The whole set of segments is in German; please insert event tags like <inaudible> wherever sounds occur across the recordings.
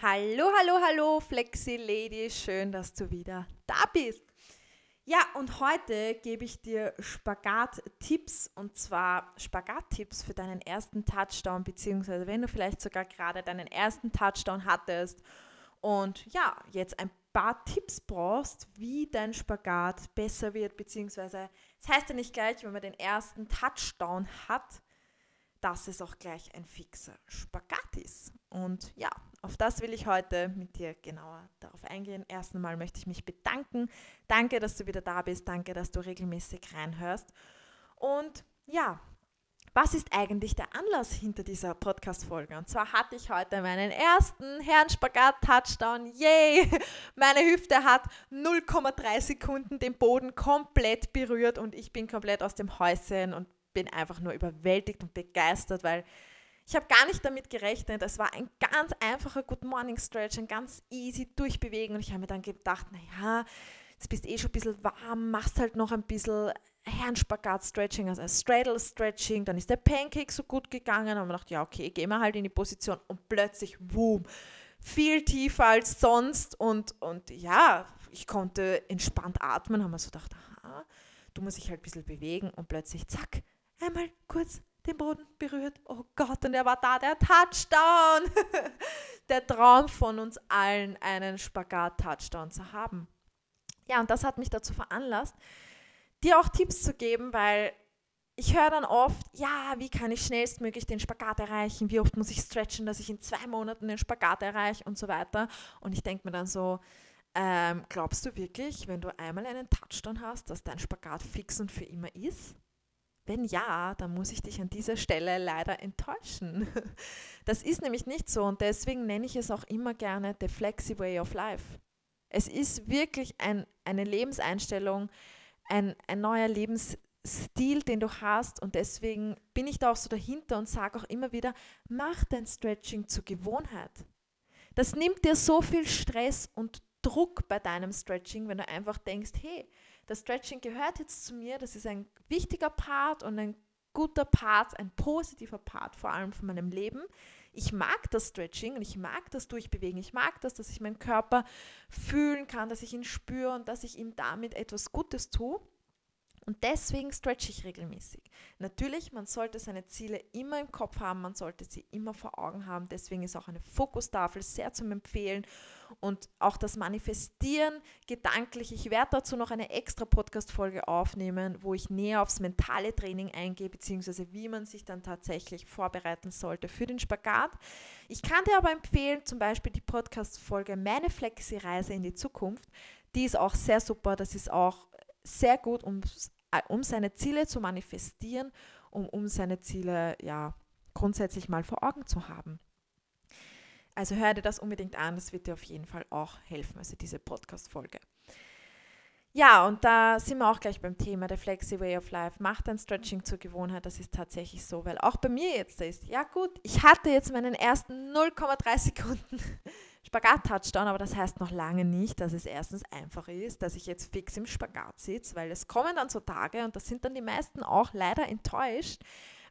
Hallo, hallo, hallo, Flexi Lady, schön, dass du wieder da bist. Ja, und heute gebe ich dir Spagat-Tipps und zwar Spagat-Tipps für deinen ersten Touchdown, beziehungsweise wenn du vielleicht sogar gerade deinen ersten Touchdown hattest und ja, jetzt ein paar Tipps brauchst, wie dein Spagat besser wird, beziehungsweise es das heißt ja nicht gleich, wenn man den ersten Touchdown hat, dass es auch gleich ein fixer Spagat ist. Und ja, auf das will ich heute mit dir genauer darauf eingehen. Erst einmal möchte ich mich bedanken. Danke, dass du wieder da bist. Danke, dass du regelmäßig reinhörst. Und ja, was ist eigentlich der Anlass hinter dieser Podcast-Folge? Und zwar hatte ich heute meinen ersten Herrenspagat-Touchdown. Yay! <laughs> Meine Hüfte hat 0,3 Sekunden den Boden komplett berührt und ich bin komplett aus dem Häuschen und bin einfach nur überwältigt und begeistert, weil ich habe gar nicht damit gerechnet. Es war ein ganz einfacher Good Morning Stretch, ein ganz easy Durchbewegen. Und ich habe mir dann gedacht, naja, jetzt bist du eh schon ein bisschen warm, machst halt noch ein bisschen Herrenspagat-Stretching, also Straddle-Stretching. Dann ist der Pancake so gut gegangen. Und man dachte, ja, okay, gehen wir halt in die Position. Und plötzlich, boom, viel tiefer als sonst. Und, und ja, ich konnte entspannt atmen. Haben wir so gedacht, aha, du musst dich halt ein bisschen bewegen. Und plötzlich, zack, einmal kurz den Boden berührt. Oh Gott, und er war da, der Touchdown. <laughs> der Traum von uns allen, einen Spagat-Touchdown zu haben. Ja, und das hat mich dazu veranlasst, dir auch Tipps zu geben, weil ich höre dann oft, ja, wie kann ich schnellstmöglich den Spagat erreichen? Wie oft muss ich stretchen, dass ich in zwei Monaten den Spagat erreiche und so weiter. Und ich denke mir dann so, ähm, glaubst du wirklich, wenn du einmal einen Touchdown hast, dass dein Spagat fix und für immer ist? Wenn ja, dann muss ich dich an dieser Stelle leider enttäuschen. <laughs> Das ist nämlich nicht so und deswegen nenne ich es auch immer gerne the flexi way of life. Es ist wirklich ein, eine Lebenseinstellung, ein, ein neuer Lebensstil, den du hast und deswegen bin ich da auch so dahinter und sage auch immer wieder, mach dein Stretching zur Gewohnheit. Das nimmt dir so viel Stress und Druck bei deinem Stretching, wenn du einfach denkst, hey, das Stretching gehört jetzt zu mir, das ist ein wichtiger Part und ein guter Part, ein positiver Part vor allem von meinem Leben. Ich mag das Stretching und ich mag das Durchbewegen. Ich mag das, dass ich meinen Körper fühlen kann, dass ich ihn spüre und dass ich ihm damit etwas Gutes tue. Und deswegen stretche ich regelmäßig. Natürlich, man sollte seine Ziele immer im Kopf haben, man sollte sie immer vor Augen haben. Deswegen ist auch eine Fokustafel sehr zum Empfehlen. Und auch das Manifestieren gedanklich. Ich werde dazu noch eine extra Podcast-Folge aufnehmen, wo ich näher aufs mentale Training eingehe, beziehungsweise wie man sich dann tatsächlich vorbereiten sollte für den Spagat. Ich kann dir aber empfehlen, zum Beispiel die Podcast-Folge Meine Flexi-Reise in die Zukunft. Die ist auch sehr super. Das ist auch sehr gut, um um seine Ziele zu manifestieren, um, um seine Ziele ja grundsätzlich mal vor Augen zu haben. Also hör dir das unbedingt an, das wird dir auf jeden Fall auch helfen, also diese Podcast-Folge. Ja, und da sind wir auch gleich beim Thema der Flexi Way of Life. Macht dein Stretching zur Gewohnheit, das ist tatsächlich so, weil auch bei mir jetzt ist, ja gut, ich hatte jetzt meinen ersten 0,3 Sekunden Spagat-Touchdown, aber das heißt noch lange nicht, dass es erstens einfach ist, dass ich jetzt fix im Spagat sitze, weil es kommen dann so Tage und da sind dann die meisten auch leider enttäuscht,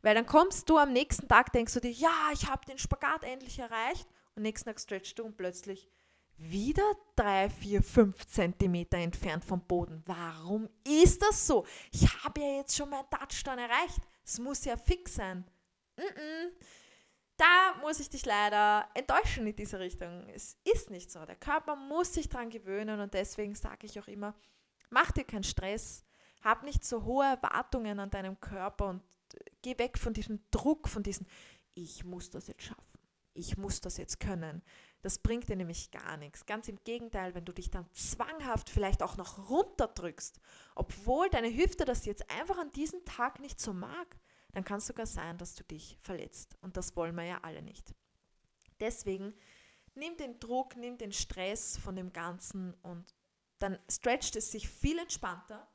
weil dann kommst du am nächsten Tag, denkst du dir, ja, ich habe den Spagat endlich erreicht und nächsten Tag stretchst du und plötzlich wieder drei, vier, fünf Zentimeter entfernt vom Boden. Warum ist das so? Ich habe ja jetzt schon meinen Touchdown erreicht. Es muss ja fix sein. Mm -mm da muss ich dich leider enttäuschen in diese Richtung. Es ist nicht so. Der Körper muss sich daran gewöhnen und deswegen sage ich auch immer, mach dir keinen Stress, hab nicht so hohe Erwartungen an deinem Körper und geh weg von diesem Druck, von diesem, ich muss das jetzt schaffen, ich muss das jetzt können. Das bringt dir nämlich gar nichts. Ganz im Gegenteil, wenn du dich dann zwanghaft vielleicht auch noch runterdrückst, obwohl deine Hüfte das jetzt einfach an diesem Tag nicht so mag, dann kann es sogar sein, dass du dich verletzt. Und das wollen wir ja alle nicht. Deswegen nimm den Druck, nimm den Stress von dem Ganzen und dann stretcht es sich viel entspannter.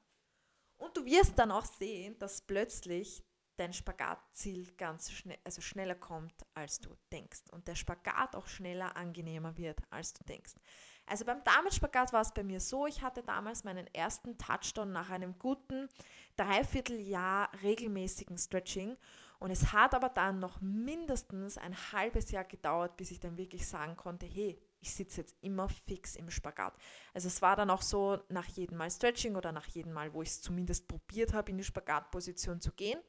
Und du wirst dann auch sehen, dass plötzlich dein Spagatziel ganz schnell, also schneller kommt, als du denkst. Und der Spagat auch schneller angenehmer wird, als du denkst. Also beim Damenspagat war es bei mir so, ich hatte damals meinen ersten Touchdown nach einem guten Dreivierteljahr regelmäßigen Stretching Und es hat aber dann noch mindestens ein halbes Jahr gedauert, bis ich dann wirklich sagen konnte, hey, ich sitze jetzt immer fix im Spagat. Also es war dann auch so, nach jedem Mal Stretching oder nach jedem Mal, wo ich es zumindest probiert habe, in die Spagatposition zu gehen,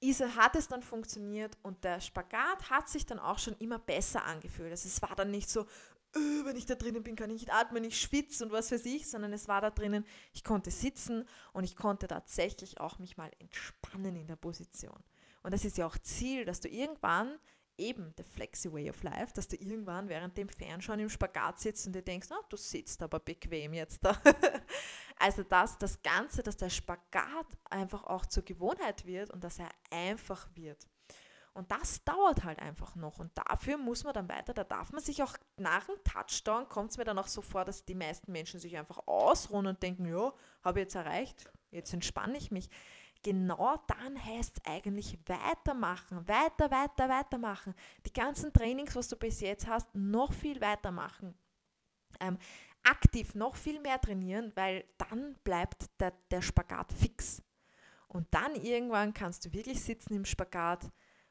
Isa hat es dann funktioniert und der Spagat hat sich dann auch schon immer besser angefühlt. Also es war dann nicht so, wenn ich da drinnen bin, kann ich nicht atmen, ich schwitze und was weiß ich, sondern es war da drinnen, ich konnte sitzen und ich konnte tatsächlich auch mich mal entspannen in der Position. Und das ist ja auch Ziel, dass du irgendwann eben the flexi way of life, dass du irgendwann während dem Fernschauen im Spagat sitzt und dir denkst, oh, du sitzt aber bequem jetzt da. <laughs> also dass das Ganze, dass der Spagat einfach auch zur Gewohnheit wird und dass er einfach wird. Und das dauert halt einfach noch. Und dafür muss man dann weiter, da darf man sich auch nach dem Touchdown, kommt es mir dann auch so vor, dass die meisten Menschen sich einfach ausruhen und denken, ja, habe ich jetzt erreicht, jetzt entspanne ich mich genau dann heißt es eigentlich weitermachen, weiter, weiter, weitermachen. Die ganzen Trainings, was du bis jetzt hast, noch viel weitermachen. Ähm, aktiv noch viel mehr trainieren, weil dann bleibt der, der Spagat fix. Und dann irgendwann kannst du wirklich sitzen im Spagat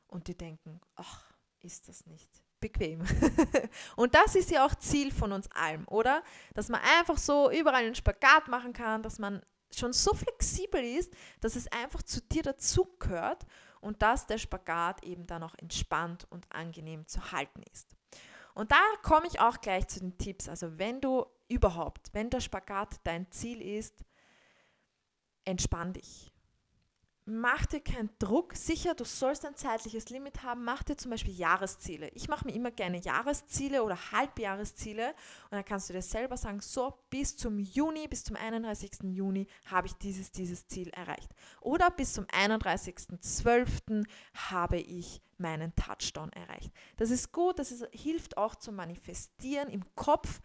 und dir denken, ach, ist das nicht bequem. <laughs> und das ist ja auch Ziel von uns allen, oder? Dass man einfach so überall einen Spagat machen kann, dass man schon so flexibel ist, dass es einfach zu dir dazugehört und dass der Spagat eben dann auch entspannt und angenehm zu halten ist. Und da komme ich auch gleich zu den Tipps. Also wenn du überhaupt, wenn der Spagat dein Ziel ist, entspann dich mach dir keinen Druck. Sicher, du sollst ein zeitliches Limit haben. Mach dir zum Beispiel Jahresziele. Ich mache mir immer gerne Jahresziele oder Halbjahresziele und dann kannst du dir selber sagen, so bis zum Juni, bis zum 31. Juni habe ich dieses, dieses Ziel erreicht. Oder bis zum 31.12. habe ich meinen Touchdown erreicht. Das ist gut, das ist, hilft auch zum Manifestieren im Kopf,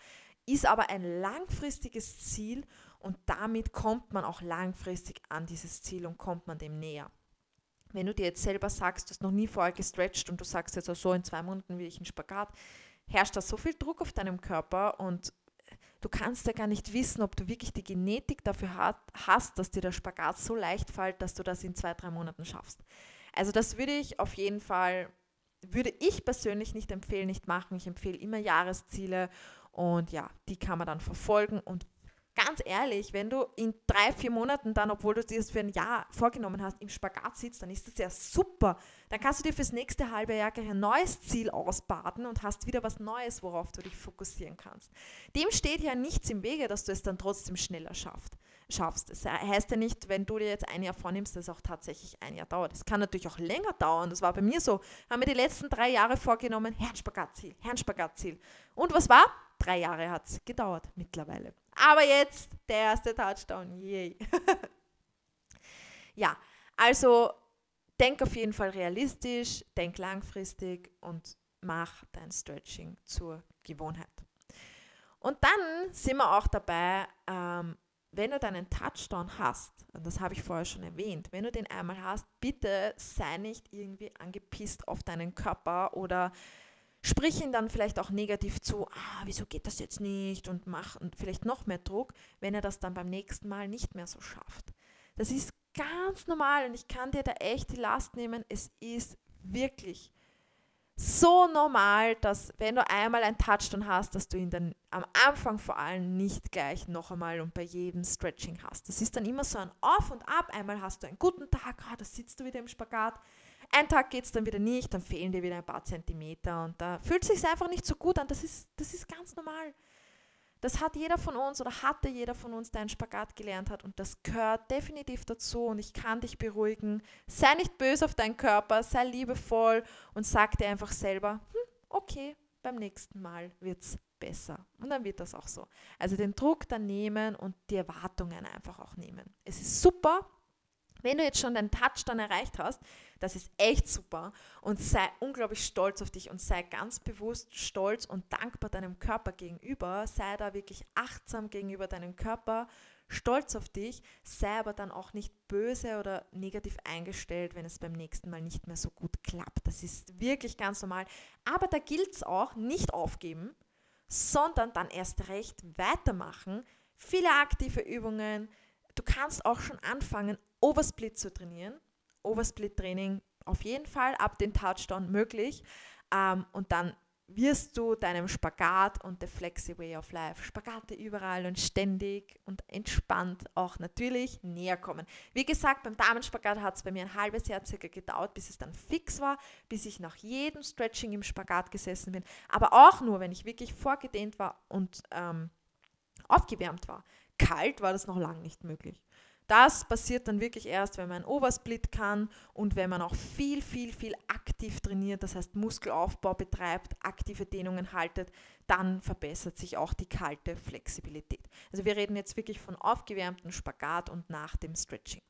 ist aber ein langfristiges Ziel und damit kommt man auch langfristig an dieses Ziel und kommt man dem näher. Wenn du dir jetzt selber sagst, du hast noch nie vorher gestretcht und du sagst jetzt auch so, in zwei Monaten will ich einen Spagat, herrscht da so viel Druck auf deinem Körper und du kannst ja gar nicht wissen, ob du wirklich die Genetik dafür hast, dass dir der Spagat so leicht fällt, dass du das in zwei, drei Monaten schaffst. Also das würde ich auf jeden Fall, würde ich persönlich nicht empfehlen, nicht machen. Ich empfehle immer Jahresziele und ja, die kann man dann verfolgen und ganz ehrlich, wenn du in drei, vier Monaten dann, obwohl du dir das für ein Jahr vorgenommen hast, im Spagat sitzt, dann ist das ja super. Dann kannst du dir fürs nächste halbe Jahr ein neues Ziel ausbaden und hast wieder was Neues, worauf du dich fokussieren kannst. Dem steht ja nichts im Wege, dass du es dann trotzdem schneller schaffst. schaffst. Das heißt ja nicht, wenn du dir jetzt ein Jahr vornimmst, dass es auch tatsächlich ein Jahr dauert. Es kann natürlich auch länger dauern. Das war bei mir so. Haben wir die letzten drei Jahre vorgenommen, Herrn-Spagat-Ziel, Herrn-Spagat-Ziel. Und was war? Drei Jahre hat es gedauert mittlerweile. Aber jetzt der erste Touchdown. Yay. <laughs> ja, also denk auf jeden Fall realistisch, denk langfristig und mach dein Stretching zur Gewohnheit. Und dann sind wir auch dabei, ähm, wenn du deinen Touchdown hast, und das habe ich vorher schon erwähnt, wenn du den einmal hast, bitte sei nicht irgendwie angepisst auf deinen Körper oder sprich ihn dann vielleicht auch negativ zu, ah, wieso geht das jetzt nicht und mach vielleicht noch mehr Druck, wenn er das dann beim nächsten Mal nicht mehr so schafft. Das ist ganz normal und ich kann dir da echt die Last nehmen. Es ist wirklich so normal, dass wenn du einmal ein Touchdown hast, dass du ihn dann am Anfang vor allem nicht gleich noch einmal und bei jedem Stretching hast. Das ist dann immer so ein Auf und Ab. Einmal hast du einen guten Tag, ah, da sitzt du wieder im Spagat. Ein Tag geht es dann wieder nicht, dann fehlen dir wieder ein paar Zentimeter und da fühlt es sich einfach nicht so gut an. Das ist, das ist ganz normal. Das hat jeder von uns oder hatte jeder von uns, der einen Spagat gelernt hat und das gehört definitiv dazu und ich kann dich beruhigen. Sei nicht böse auf deinen Körper, sei liebevoll und sag dir einfach selber, hm, okay, beim nächsten Mal wird es besser. Und dann wird das auch so. Also den Druck dann nehmen und die Erwartungen einfach auch nehmen. Es ist super, wenn du jetzt schon deinen Touch dann erreicht hast, das ist echt super und sei unglaublich stolz auf dich und sei ganz bewusst stolz und dankbar deinem Körper gegenüber. Sei da wirklich achtsam gegenüber deinem Körper, stolz auf dich, sei aber dann auch nicht böse oder negativ eingestellt, wenn es beim nächsten Mal nicht mehr so gut klappt. Das ist wirklich ganz normal. Aber da gilt es auch, nicht aufgeben, sondern dann erst recht weitermachen. Viele aktive Übungen. Du kannst auch schon anfangen, Oversplit zu trainieren Oversplit-Training auf jeden Fall ab den Touchdown möglich. Ähm, und dann wirst du deinem Spagat und der Flexi Way of Life, Spagate überall und ständig und entspannt auch natürlich näher kommen. Wie gesagt, beim Damenspagat hat es bei mir ein halbes Jahr circa gedauert, bis es dann fix war, bis ich nach jedem Stretching im Spagat gesessen bin. Aber auch nur, wenn ich wirklich vorgedehnt war und ähm, aufgewärmt war. Kalt war das noch lange nicht möglich. Das passiert dann wirklich erst, wenn man Obersplit kann und wenn man auch viel, viel, viel aktiv trainiert, das heißt Muskelaufbau betreibt, aktive Dehnungen haltet, dann verbessert sich auch die kalte Flexibilität. Also wir reden jetzt wirklich von aufgewärmtem Spagat und nach dem Stretching.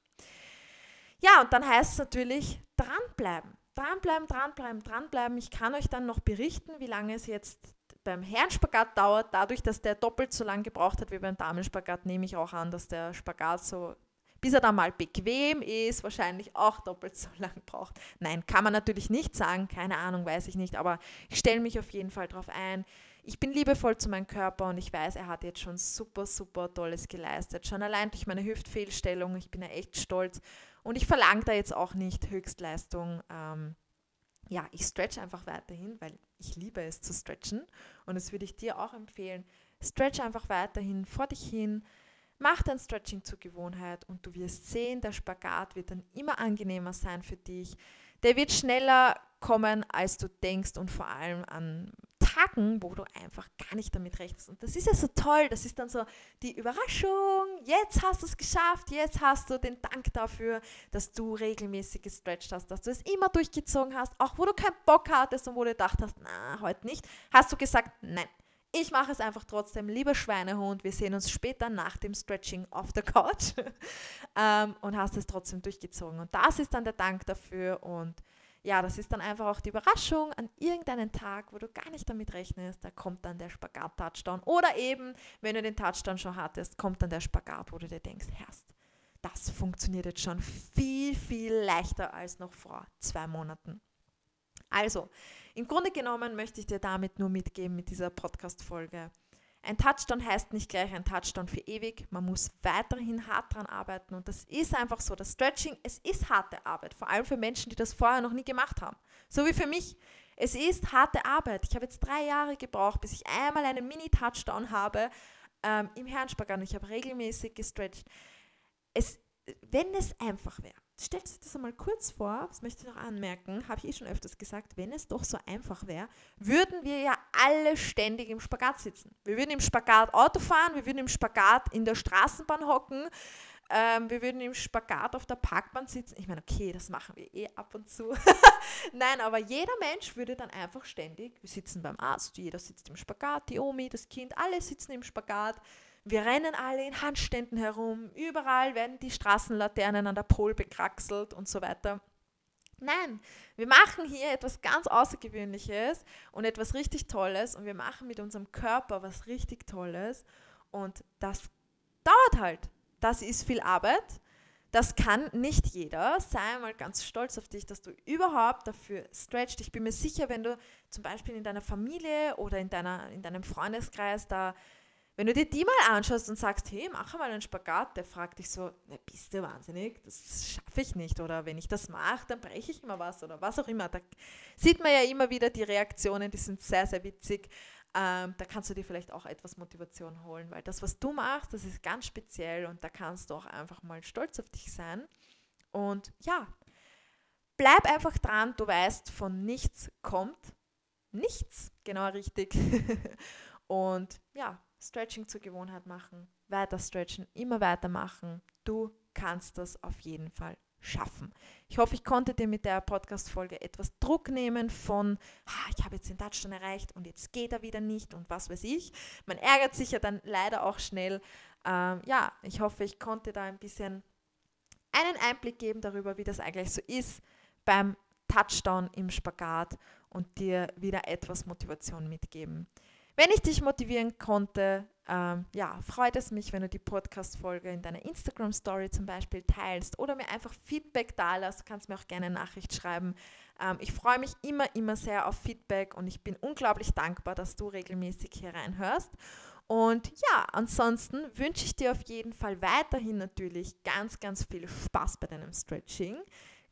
Ja, und dann heißt es natürlich dranbleiben. Dranbleiben, dranbleiben, dranbleiben. Ich kann euch dann noch berichten, wie lange es jetzt beim Herrenspagat dauert, dadurch, dass der doppelt so lange gebraucht hat wie beim Damenspagat, nehme ich auch an, dass der Spagat so, bis er dann mal bequem ist, wahrscheinlich auch doppelt so <laughs> lang braucht. Nein, kann man natürlich nicht sagen, keine Ahnung, weiß ich nicht, aber ich stelle mich auf jeden Fall darauf ein. Ich bin liebevoll zu meinem Körper und ich weiß, er hat jetzt schon super, super Tolles geleistet. Schon allein durch meine Hüftfehlstellung, ich bin ja echt stolz. Und ich verlange da jetzt auch nicht Höchstleistung. Ähm, ja, ich stretch einfach weiterhin, weil ich liebe es zu stretchen und das würde ich dir auch empfehlen. Stretch einfach weiterhin vor dich hin, mach dein Stretching zur Gewohnheit und du wirst sehen, der Spagat wird dann immer angenehmer sein für dich. Der wird schneller kommen, als du denkst und vor allem an Tagen, wo du einfach gar nicht damit rechnest. Und das ist ja so toll, das ist dann so die Überraschung, jetzt hast du es geschafft, jetzt hast du den Dank dafür, dass du regelmäßig gestretched hast, dass du es immer durchgezogen hast, auch wo du keinen Bock hattest und wo du gedacht hast, na, heute nicht, hast du gesagt, nein, ich mache es einfach trotzdem, lieber Schweinehund. Wir sehen uns später nach dem Stretching auf der Couch <laughs> ähm, und hast es trotzdem durchgezogen. Und das ist dann der Dank dafür und ja, das ist dann einfach auch die Überraschung an irgendeinen Tag, wo du gar nicht damit rechnest, da kommt dann der Spagat-Touchdown. Oder eben, wenn du den Touchdown schon hattest, kommt dann der Spagat, wo du dir denkst, Herrst, das funktioniert jetzt schon viel, viel leichter als noch vor zwei Monaten. Also, im Grunde genommen möchte ich dir damit nur mitgeben mit dieser Podcast-Folge. Ein Touchdown heißt nicht gleich ein Touchdown für ewig. Man muss weiterhin hart dran arbeiten und das ist einfach so. Das Stretching, es ist harte Arbeit, vor allem für Menschen, die das vorher noch nie gemacht haben. So wie für mich. Es ist harte Arbeit. Ich habe jetzt drei Jahre gebraucht, bis ich einmal einen Mini-Touchdown habe ähm, im Herrenspagat. Ich habe regelmäßig gestretcht. Es, wenn es einfach wäre, Stellt euch das einmal kurz vor, das möchte ich noch anmerken, habe ich eh schon öfters gesagt, wenn es doch so einfach wäre, würden wir ja alle ständig im Spagat sitzen. Wir würden im Spagat Auto fahren, wir würden im Spagat in der Straßenbahn hocken, ähm, wir würden im Spagat auf der Parkbahn sitzen. Ich meine, okay, das machen wir eh ab und zu. <laughs> Nein, aber jeder Mensch würde dann einfach ständig, wir sitzen beim Arzt, jeder sitzt im Spagat, die Omi, das Kind, alle sitzen im Spagat. Wir rennen alle in Handständen herum, überall werden die Straßenlaternen an der Pol bekraxelt und so weiter. Nein, wir machen hier etwas ganz Außergewöhnliches und etwas richtig Tolles und wir machen mit unserem Körper was richtig Tolles und das dauert halt. Das ist viel Arbeit. Das kann nicht jeder. Sei mal ganz stolz auf dich, dass du überhaupt dafür stretcht. Ich bin mir sicher, wenn du zum Beispiel in deiner Familie oder in, deiner, in deinem Freundeskreis da wenn du dir die mal anschaust und sagst, hey, mach mal einen Spagat, der fragt dich so, ne, bist du wahnsinnig? Das schaffe ich nicht. Oder wenn ich das mache, dann breche ich immer was oder was auch immer. Da sieht man ja immer wieder die Reaktionen, die sind sehr, sehr witzig. Ähm, da kannst du dir vielleicht auch etwas Motivation holen, weil das, was du machst, das ist ganz speziell und da kannst du auch einfach mal stolz auf dich sein. Und ja, bleib einfach dran, du weißt, von nichts kommt nichts, genau richtig. <laughs> und ja, Stretching zur Gewohnheit machen, weiter stretchen, immer weitermachen. Du kannst das auf jeden Fall schaffen. Ich hoffe, ich konnte dir mit der Podcast-Folge etwas Druck nehmen von, ah, ich habe jetzt den Touchdown erreicht und jetzt geht er wieder nicht und was weiß ich. Man ärgert sich ja dann leider auch schnell. Ähm, ja, ich hoffe, ich konnte da ein bisschen einen Einblick geben darüber, wie das eigentlich so ist beim Touchdown im Spagat und dir wieder etwas Motivation mitgeben. Wenn ich dich motivieren konnte, ähm, ja, freut es mich, wenn du die Podcast-Folge in deiner Instagram-Story zum Beispiel teilst oder mir einfach Feedback da lässt. Du kannst mir auch gerne eine Nachricht schreiben. Ähm, ich freue mich immer, immer sehr auf Feedback und ich bin unglaublich dankbar, dass du regelmäßig hier reinhörst. Und ja, ansonsten wünsche ich dir auf jeden Fall weiterhin natürlich ganz, ganz viel Spaß bei deinem Stretching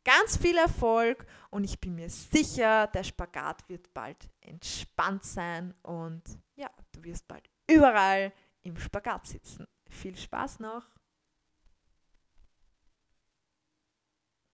ganz viel Erfolg und ich bin mir sicher, der Spagat wird bald entspannt sein und ja, du wirst bald überall im Spagat sitzen. Viel Spaß noch!